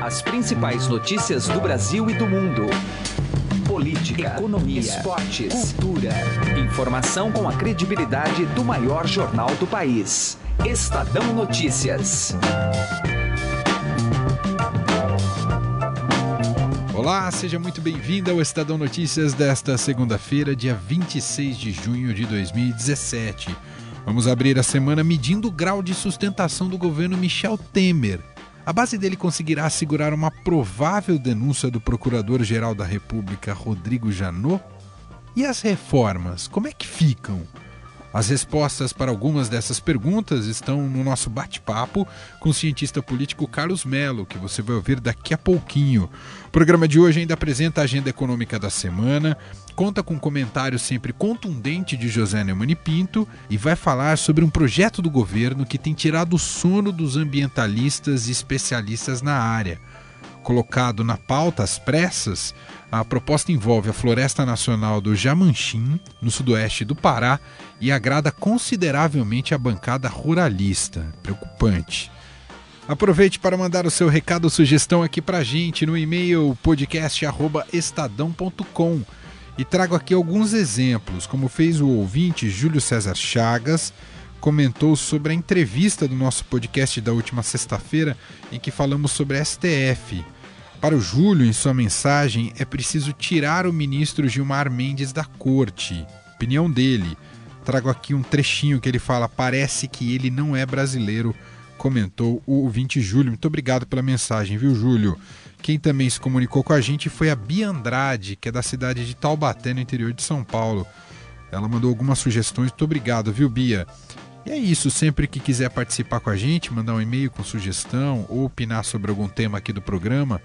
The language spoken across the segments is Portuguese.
As principais notícias do Brasil e do mundo. Política, economia, esportes, cultura. Informação com a credibilidade do maior jornal do país. Estadão Notícias. Olá, seja muito bem-vindo ao Estadão Notícias desta segunda-feira, dia 26 de junho de 2017. Vamos abrir a semana medindo o grau de sustentação do governo Michel Temer. A base dele conseguirá assegurar uma provável denúncia do Procurador-Geral da República, Rodrigo Janot? E as reformas, como é que ficam? As respostas para algumas dessas perguntas estão no nosso bate-papo com o cientista político Carlos Melo, que você vai ouvir daqui a pouquinho. O programa de hoje ainda apresenta a agenda econômica da semana, conta com um comentário sempre contundente de José Neumann Pinto e vai falar sobre um projeto do governo que tem tirado o sono dos ambientalistas e especialistas na área. Colocado na pauta às pressas, a proposta envolve a Floresta Nacional do Jamanchim, no sudoeste do Pará, e agrada consideravelmente a bancada ruralista. Preocupante. Aproveite para mandar o seu recado ou sugestão aqui para a gente no e-mail podcast@estadão.com e trago aqui alguns exemplos, como fez o ouvinte Júlio César Chagas, comentou sobre a entrevista do nosso podcast da última sexta-feira em que falamos sobre STF. Para o Júlio, em sua mensagem, é preciso tirar o ministro Gilmar Mendes da corte. Opinião dele. Trago aqui um trechinho que ele fala: parece que ele não é brasileiro, comentou o ouvinte Júlio. Muito obrigado pela mensagem, viu, Júlio? Quem também se comunicou com a gente foi a Bia Andrade, que é da cidade de Taubaté, no interior de São Paulo. Ela mandou algumas sugestões. Muito obrigado, viu, Bia? E é isso, sempre que quiser participar com a gente, mandar um e-mail com sugestão ou opinar sobre algum tema aqui do programa,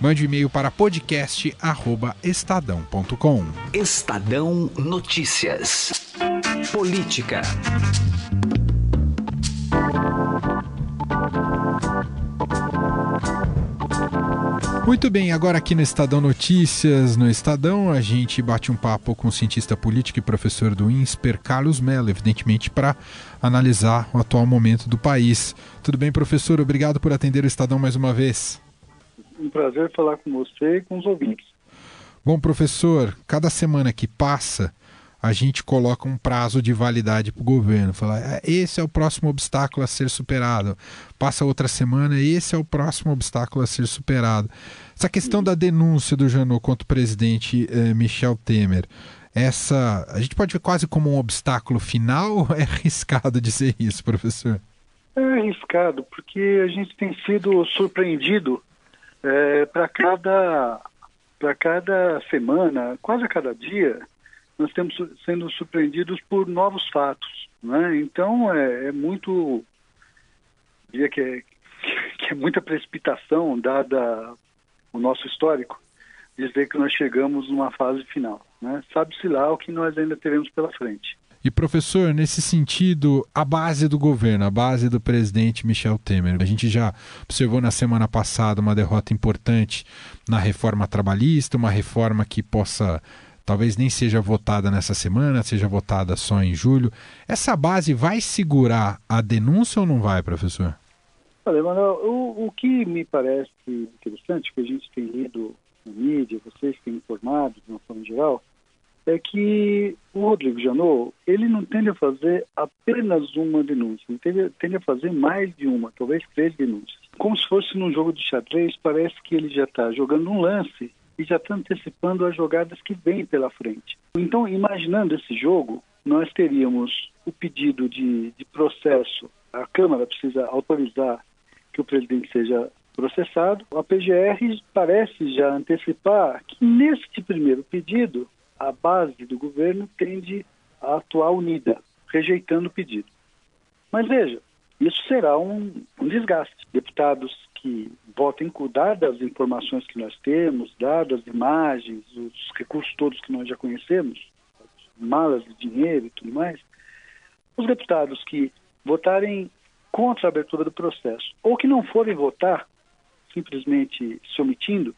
mande um e-mail para podcast@estadão.com. Estadão Notícias. Política. Muito bem, agora aqui no Estadão Notícias, no Estadão, a gente bate um papo com o cientista político e professor do INSPER, Carlos Mello, evidentemente para analisar o atual momento do país. Tudo bem, professor? Obrigado por atender o Estadão mais uma vez. Um prazer falar com você e com os ouvintes. Bom, professor, cada semana que passa, a gente coloca um prazo de validade para o governo. Fala, é, esse é o próximo obstáculo a ser superado. Passa outra semana, esse é o próximo obstáculo a ser superado. Essa questão da denúncia do Janot contra o presidente eh, Michel Temer, essa a gente pode ver quase como um obstáculo final ou é arriscado dizer isso, professor? É arriscado, porque a gente tem sido surpreendido é, para cada, cada semana, quase a cada dia, nós estamos sendo surpreendidos por novos fatos. Né? Então é, é muito. diria que é, que é muita precipitação, dada o nosso histórico, dizer que nós chegamos numa fase final. Né? Sabe-se lá o que nós ainda teremos pela frente. E professor, nesse sentido, a base do governo, a base do presidente Michel Temer, a gente já observou na semana passada uma derrota importante na reforma trabalhista, uma reforma que possa talvez nem seja votada nessa semana, seja votada só em julho. Essa base vai segurar a denúncia ou não vai, professor? Olha, Manuel, o, o que me parece interessante, que a gente tem lido na mídia, vocês têm informado de uma forma geral, é que o Rodrigo Janot, ele não tende a fazer apenas uma denúncia, ele tende, tende a fazer mais de uma, talvez três denúncias. Como se fosse num jogo de xadrez, parece que ele já está jogando um lance e já está antecipando as jogadas que vêm pela frente. Então, imaginando esse jogo, nós teríamos o pedido de, de processo, a Câmara precisa autorizar que o presidente seja processado. A PGR parece já antecipar que neste primeiro pedido, a base do governo tende a atuar unida, rejeitando o pedido. Mas veja, isso será um, um desgaste. Deputados que votem com dadas as informações que nós temos, dadas as imagens, os recursos todos que nós já conhecemos, malas de dinheiro e tudo mais, os deputados que votarem contra a abertura do processo ou que não forem votar, simplesmente se omitindo,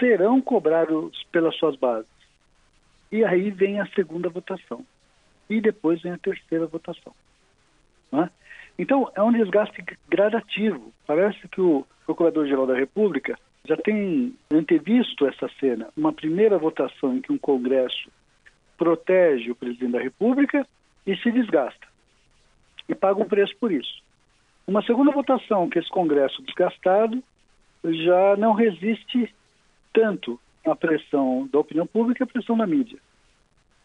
serão cobrados pelas suas bases. E aí vem a segunda votação. E depois vem a terceira votação. É? Então, é um desgaste gradativo. Parece que o Procurador-Geral da República já tem antevisto essa cena. Uma primeira votação em que um Congresso protege o presidente da República e se desgasta. E paga um preço por isso. Uma segunda votação que esse Congresso desgastado já não resiste tanto à pressão da opinião pública e à pressão da mídia.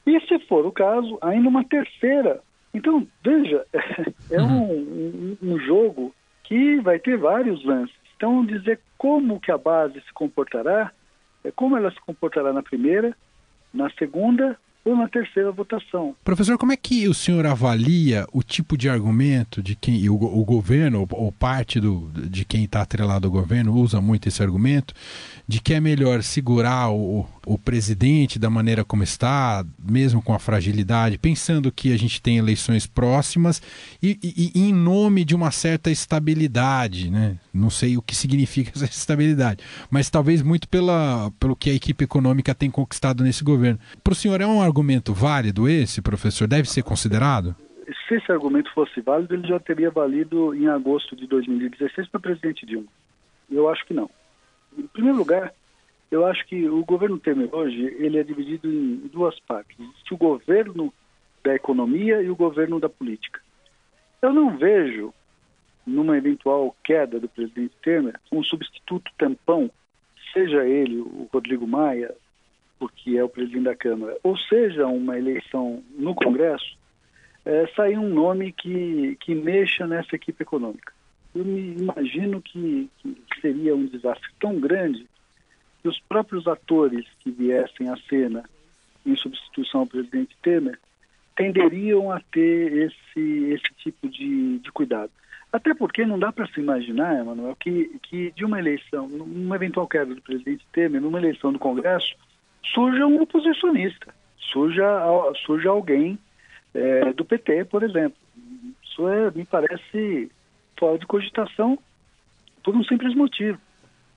E se for o caso, ainda uma terceira. Então, veja, é um, um, um jogo que vai ter vários lances. Então, dizer como que a base se comportará, é como ela se comportará na primeira, na segunda ou na terceira votação. Professor, como é que o senhor avalia o tipo de argumento de quem o, o governo ou, parte do, de quem está atrelado ao governo usa muito esse argumento de que é melhor segurar o, o presidente da maneira como está, mesmo com a fragilidade, pensando que a gente tem eleições próximas e, e, e em nome de uma certa estabilidade, né? Não sei o que significa essa estabilidade, mas talvez muito pela, pelo que a equipe econômica tem conquistado nesse governo. Para o senhor é um argumento válido esse, professor? Deve ser considerado? Se esse argumento fosse válido, ele já teria valido em agosto de 2016 para o presidente Dilma. Eu acho que não. Em primeiro lugar, eu acho que o governo Temer hoje ele é dividido em duas partes. o governo da economia e o governo da política. Eu não vejo, numa eventual queda do presidente Temer, um substituto tampão, seja ele o Rodrigo Maia, porque é o presidente da Câmara, ou seja uma eleição no Congresso, é, sair um nome que, que mexa nessa equipe econômica. Eu me imagino que, que seria um desastre tão grande os próprios atores que viessem à cena em substituição ao presidente Temer tenderiam a ter esse, esse tipo de, de cuidado. Até porque não dá para se imaginar, Emanuel, que, que de uma eleição, numa eventual queda do presidente Temer, numa eleição do Congresso, surja um oposicionista, surja, surja alguém é, do PT, por exemplo. Isso é, me parece fora de cogitação por um simples motivo,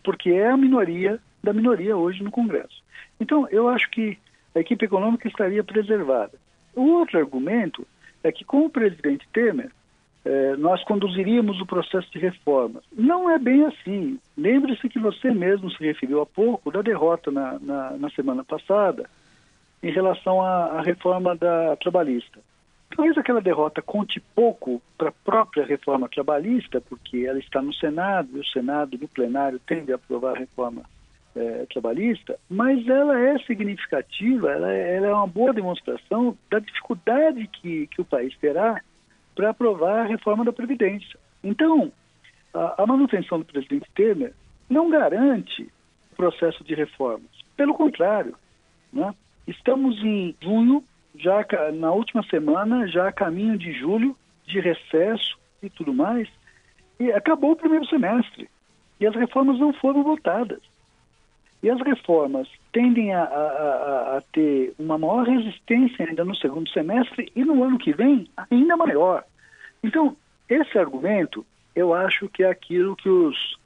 porque é a minoria da minoria hoje no Congresso. Então, eu acho que a equipe econômica estaria preservada. O outro argumento é que, com o presidente Temer, eh, nós conduziríamos o processo de reforma. Não é bem assim. Lembre-se que você mesmo se referiu há pouco da derrota na, na, na semana passada em relação à, à reforma da trabalhista. Talvez aquela derrota conte pouco para a própria reforma trabalhista, porque ela está no Senado, e o Senado, no plenário, tende a aprovar a reforma é, trabalhista, mas ela é significativa, ela é, ela é, uma boa demonstração da dificuldade que, que o país terá para aprovar a reforma da Previdência. Então, a, a manutenção do presidente Temer não garante o processo de reformas. Pelo contrário, né? estamos em junho, já na última semana, já a caminho de julho, de recesso e tudo mais, e acabou o primeiro semestre. E as reformas não foram votadas. E as reformas tendem a, a, a, ter uma maior resistência ainda no segundo semestre e no ano que vem ainda maior. Então, esse argumento, eu acho que é aquilo que os,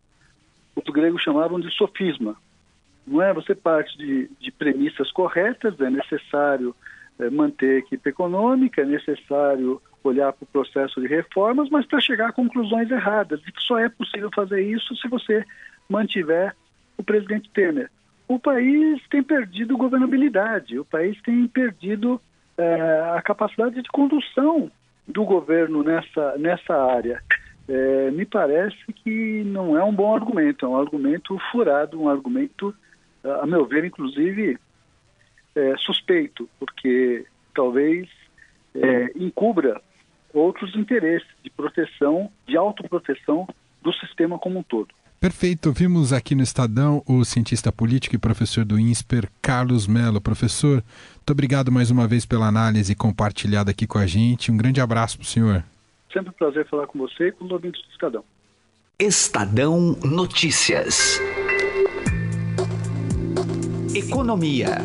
os gregos chamavam de sofisma. Não é? Você parte de, de premissas corretas, é necessário é, manter a equipe econômica, é necessário olhar para o processo de reformas, mas para chegar a conclusões erradas, e só é possível fazer isso se você mantiver o presidente Temer. O país tem perdido governabilidade, o país tem perdido é, a capacidade de condução do governo nessa, nessa área. É, me parece que não é um bom argumento, é um argumento furado, um argumento, a meu ver, inclusive, é, suspeito, porque talvez é, encubra outros interesses de proteção, de autoproteção do sistema como um todo. Perfeito. Vimos aqui no Estadão o cientista político e professor do INSPER, Carlos Melo. Professor, muito obrigado mais uma vez pela análise compartilhada aqui com a gente. Um grande abraço para o senhor. Sempre um prazer falar com você e com os ouvintes do Estadão. Estadão Notícias. Economia.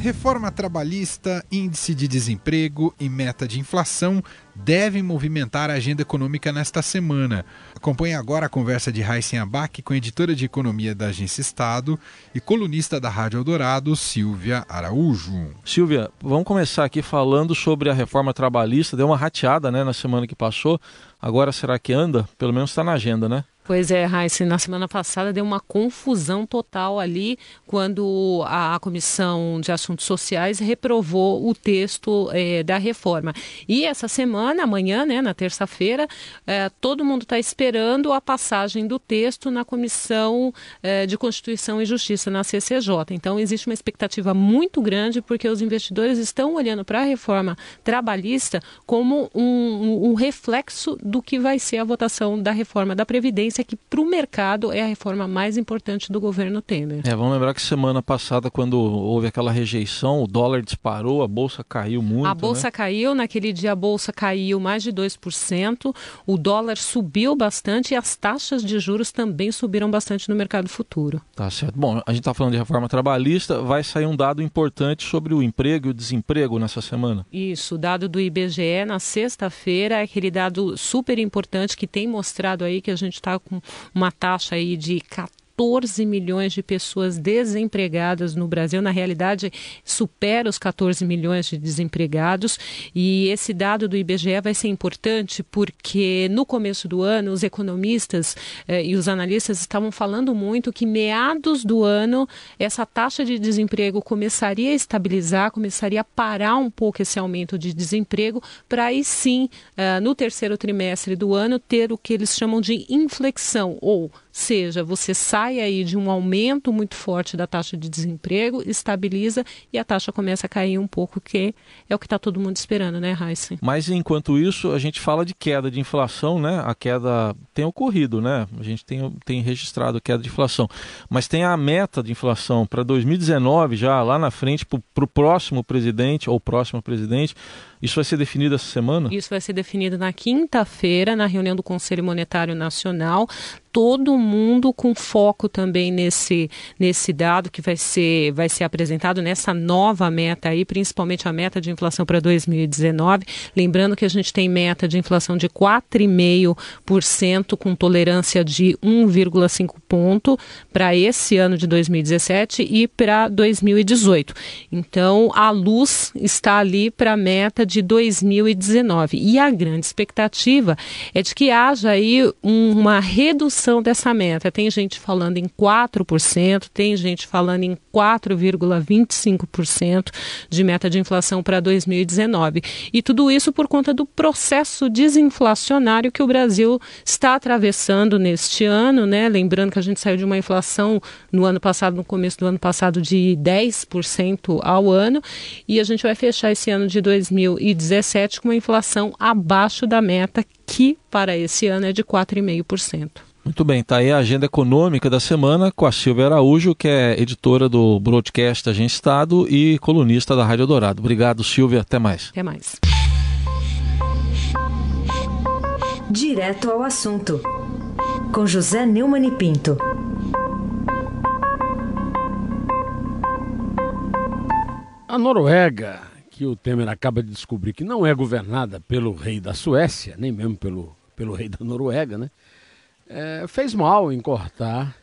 Reforma trabalhista, índice de desemprego e meta de inflação devem movimentar a agenda econômica nesta semana. Acompanhe agora a conversa de Raíssen Abac com a editora de economia da Agência Estado e colunista da Rádio Eldorado, Silvia Araújo. Silvia, vamos começar aqui falando sobre a reforma trabalhista. Deu uma rateada né, na semana que passou. Agora será que anda? Pelo menos está na agenda, né? Pois é, Raíssa, na semana passada deu uma confusão total ali quando a, Comissão de Assuntos Sociais reprovou o texto é, da reforma. E essa semana, amanhã, né, na terça-feira, é, todo mundo está esperando a passagem do texto na Comissão é, de Constituição e Justiça, na CCJ. Então, existe uma expectativa muito grande porque os investidores estão olhando para a reforma trabalhista como um, um, um reflexo do que vai ser a votação da reforma da Previdência que para o mercado é a reforma mais importante do governo Temer. É, vamos lembrar que semana passada, quando houve aquela rejeição, o dólar disparou, a bolsa caiu muito. A bolsa né? caiu, naquele dia a bolsa caiu mais de 2%, o dólar subiu bastante e as taxas de juros também subiram bastante no mercado futuro. Tá certo. Bom, a gente está falando de reforma trabalhista, vai sair um dado importante sobre o emprego e o desemprego nessa semana. Isso, o dado do IBGE na sexta-feira é aquele dado super importante que tem mostrado aí que a gente está com uma taxa aí de 14 milhões de pessoas desempregadas no Brasil. Na realidade, supera os 14 milhões de desempregados. E esse dado do IBGE vai ser importante porque no começo do ano, os economistas eh, e os analistas estavam falando muito que meados do ano essa taxa de desemprego começaria a estabilizar, começaria a parar um pouco esse aumento de desemprego, para aí sim, eh, no terceiro trimestre do ano, ter o que eles chamam de inflexão ou seja, você sai aí de um aumento muito forte da taxa de desemprego, estabiliza e a taxa começa a cair um pouco, que é o que está todo mundo esperando, né, Heisen? Mas enquanto isso, a gente fala de queda de inflação, né? A queda tem ocorrido, né? A gente tem, tem registrado queda de inflação. Mas tem a meta de inflação para 2019, já lá na frente, para o próximo presidente ou próximo presidente. Isso vai ser definido essa semana? Isso vai ser definido na quinta-feira, na reunião do Conselho Monetário Nacional todo mundo com foco também nesse, nesse dado que vai ser, vai ser apresentado nessa nova meta aí, principalmente a meta de inflação para 2019. Lembrando que a gente tem meta de inflação de 4,5% com tolerância de 1,5 ponto para esse ano de 2017 e para 2018. Então, a luz está ali para a meta de 2019. E a grande expectativa é de que haja aí uma redução dessa meta. Tem gente falando em 4%, tem gente falando em 4,25% de meta de inflação para 2019. E tudo isso por conta do processo desinflacionário que o Brasil está atravessando neste ano, né? Lembrando que a gente saiu de uma inflação no ano passado, no começo do ano passado, de 10% ao ano, e a gente vai fechar esse ano de 2017 com uma inflação abaixo da meta, que para esse ano é de 4,5%. Muito bem, tá aí a agenda econômica da semana com a Silvia Araújo, que é editora do Broadcast Agência Estado e colunista da Rádio Dourado. Obrigado, Silvia. Até mais. Até mais. Direto ao assunto, com José Neumann e Pinto. A Noruega, que o Temer acaba de descobrir que não é governada pelo rei da Suécia, nem mesmo pelo, pelo rei da Noruega, né? é, fez mal em cortar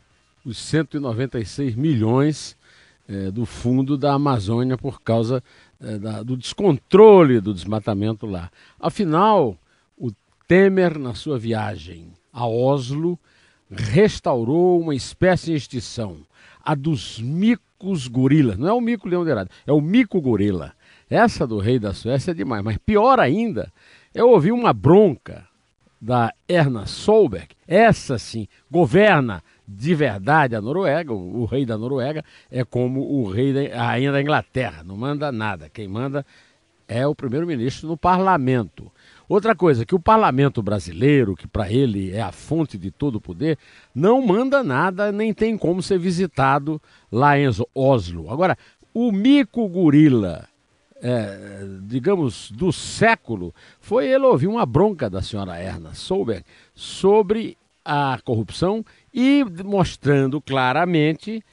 os 196 milhões é, do fundo da Amazônia por causa é, da, do descontrole do desmatamento lá. Afinal, o Temer, na sua viagem a Oslo, restaurou uma espécie de extinção, a dos micos gorilas. Não é o mico leão dourado, é o mico gorila. Essa do rei da Suécia é demais, mas pior ainda, eu ouvi uma bronca da Erna Solberg, essa sim governa de verdade a Noruega, o, o, rei da Noruega é como o rei da, a rainha da Inglaterra, não manda nada, quem manda é o primeiro-ministro no parlamento. Outra coisa, que o parlamento brasileiro, que para ele é a fonte de todo o poder, não manda nada, nem tem como ser visitado lá em Oslo. Agora, o mico gorila é, digamos, do século, foi ele ouvir uma bronca da senhora Erna Solberg sobre a corrupção e mostrando claramente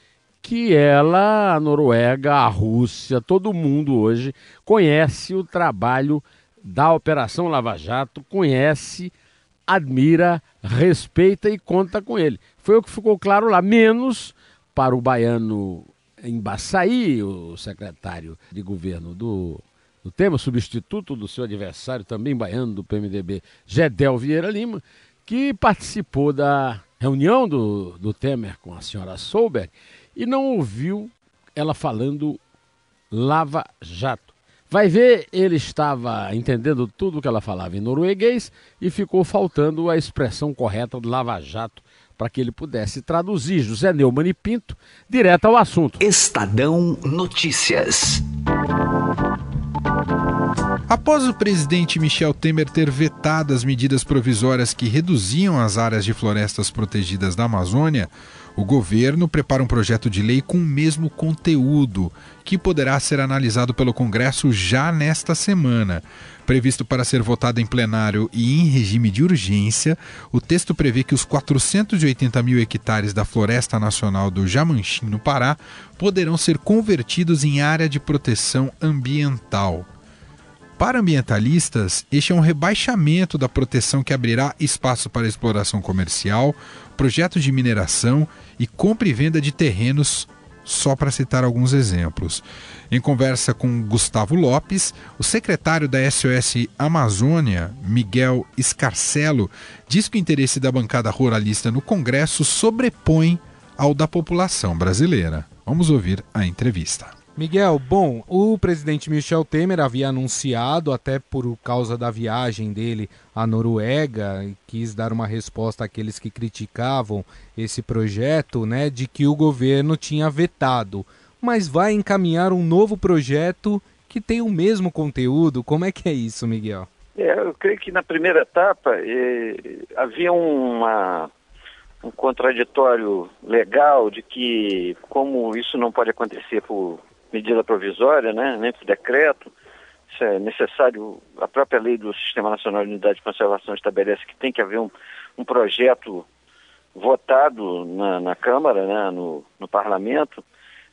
que ela, a Noruega, a Rússia, todo mundo hoje conhece o trabalho da Operação Lava Jato, conhece, admira, respeita e conta com ele. Foi o que ficou claro lá, menos para o baiano Embaçaí, o secretário de governo do, do tema, substituto do seu adversário, também baiano do PMDB, Gedel Vieira Lima, que participou da reunião do, do Temer com a senhora Solberg e não ouviu ela falando Lava Jato. Vai ver, ele estava entendendo tudo que ela falava em norueguês e ficou faltando a expressão correta do Lava Jato para que ele pudesse traduzir. José Neumann e Pinto, direto ao assunto. Estadão Notícias. Após o presidente Michel Temer ter vetado as medidas provisórias que reduziam as áreas de florestas protegidas da Amazônia, o governo prepara um projeto de lei com o mesmo conteúdo, que poderá ser analisado pelo Congresso já nesta semana. Previsto para ser votado em plenário e em regime de urgência, o texto prevê que os 480 mil hectares da Floresta Nacional do Jamanchim, no Pará, poderão ser convertidos em área de proteção ambiental. Para ambientalistas, este é um rebaixamento da proteção que abrirá espaço para exploração comercial, projetos de mineração e compra e venda de terrenos, só para citar alguns exemplos. Em conversa com Gustavo Lopes, o secretário da SOS Amazônia, Miguel Escarcelo, diz que o interesse da bancada ruralista no Congresso sobrepõe ao da população brasileira. Vamos ouvir a entrevista. Miguel, bom, o presidente Michel Temer havia anunciado, até por causa da viagem dele à Noruega, quis dar uma resposta àqueles que criticavam esse projeto, né, de que o governo tinha vetado, mas vai encaminhar um novo projeto que tem o mesmo conteúdo. Como é que é isso, Miguel? É, eu creio que na primeira etapa eh, havia uma um contraditório legal de que, como isso não pode acontecer por medida provisória, né, nem por decreto. Isso é necessário, a própria lei do Sistema Nacional de Unidade de Conservação estabelece que tem que haver um, um projeto votado na, na Câmara, né, no, no Parlamento.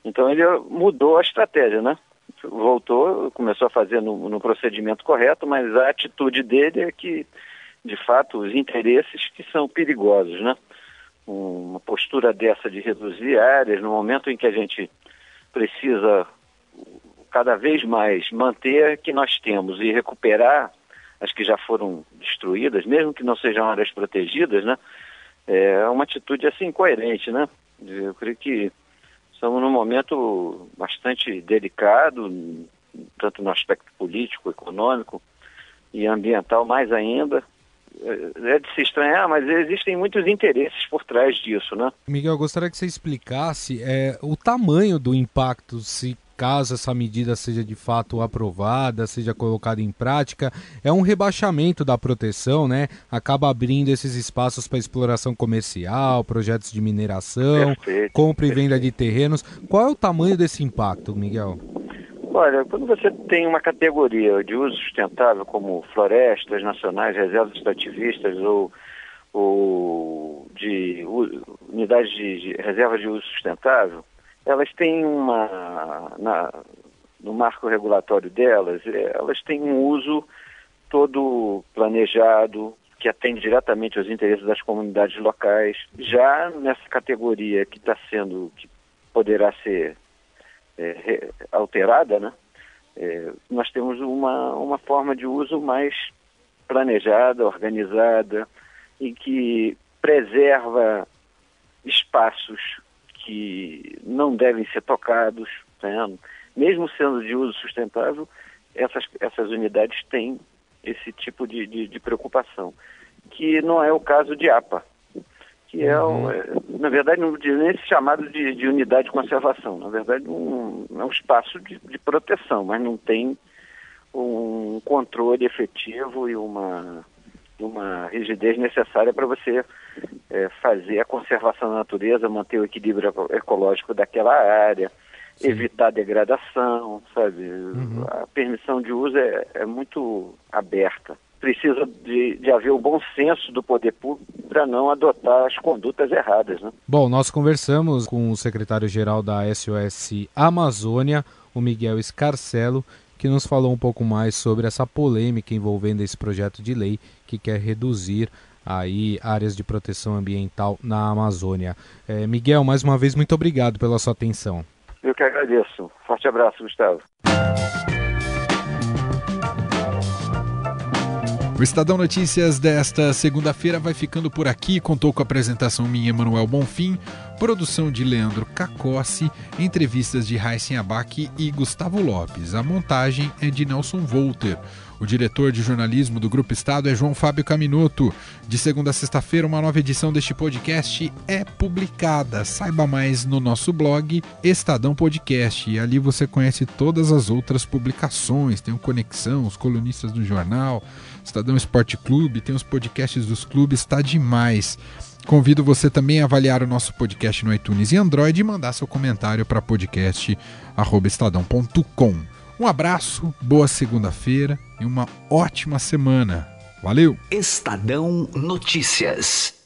Então ele mudou a estratégia, né? Voltou, começou a fazer no, no procedimento correto, mas a atitude dele é que, de fato, os interesses que são perigosos, né? Uma postura dessa de reduzir áreas no momento em que a gente precisa cada vez mais manter que nós temos e recuperar as que já foram destruídas, mesmo que não sejam áreas protegidas, né? É uma atitude assim coerente, né? Eu creio que estamos num momento bastante delicado, tanto no aspecto político, econômico e ambiental mais ainda, é de se estranhar, mas existem muitos interesses por trás disso, né? Miguel, eu gostaria que você explicasse é, o tamanho do impacto se caso essa medida seja de fato aprovada, seja colocada em prática, é um rebaixamento da proteção, né? Acaba abrindo esses espaços para exploração comercial, projetos de mineração, perfeito, compra e venda de terrenos. Qual é o tamanho desse impacto, Miguel? Olha, quando você tem uma categoria de uso sustentável, como florestas nacionais, reservas extrativistas ou, ou de unidades de, de reservas de uso sustentável, elas têm uma, na, no marco regulatório delas, é, elas têm um uso todo planejado, que atende diretamente aos interesses das comunidades locais. Já nessa categoria que está sendo, que poderá ser é, alterada, né? É, nós temos uma, uma forma de uso mais planejada, organizada e que preserva espaços que não devem ser tocados, né? mesmo sendo de uso sustentável, essas, essas unidades têm esse tipo de, de, de preocupação, que não é o caso de APA que é, um, uhum. é, na verdade, não diz nem chamado de, de, unidade de conservação. Na verdade, um, é um espaço de, de, proteção, mas não tem um controle efetivo e uma, uma rigidez necessária para você é, fazer a conservação da natureza, manter o equilíbrio ecológico daquela área, Sim. evitar degradação, sabe? Uhum. A permissão de uso é, é muito aberta. precisa de, de haver o bom senso do poder público para não adotar as condutas erradas. Né? Bom, nós conversamos com o secretário-geral da SOS Amazônia, o Miguel Escarcelo, que nos falou um pouco mais sobre essa polêmica envolvendo esse projeto de lei que quer reduzir aí áreas de proteção ambiental na Amazônia. É, Miguel, mais uma vez, muito obrigado pela sua atenção. Eu que agradeço. Forte abraço, Gustavo. O Estadão Notícias desta segunda-feira vai ficando por aqui. Contou com a apresentação minha, Emanuel Bonfim, produção de Leandro Cacossi, entrevistas de Raíssen Abac e Gustavo Lopes. A montagem é de Nelson Volter. O diretor de jornalismo do Grupo Estado é João Fábio Caminoto. De segunda a sexta-feira, uma nova edição deste podcast é publicada. Saiba mais no nosso blog Estadão Podcast. E ali você conhece todas as outras publicações. Tem o Conexão, os colunistas do jornal Estadão Esporte Clube, tem os podcasts dos clubes, está demais. Convido você também a avaliar o nosso podcast no iTunes e Android e mandar seu comentário para podcast@estadão.com. Um abraço, boa segunda-feira e uma ótima semana. Valeu! Estadão Notícias.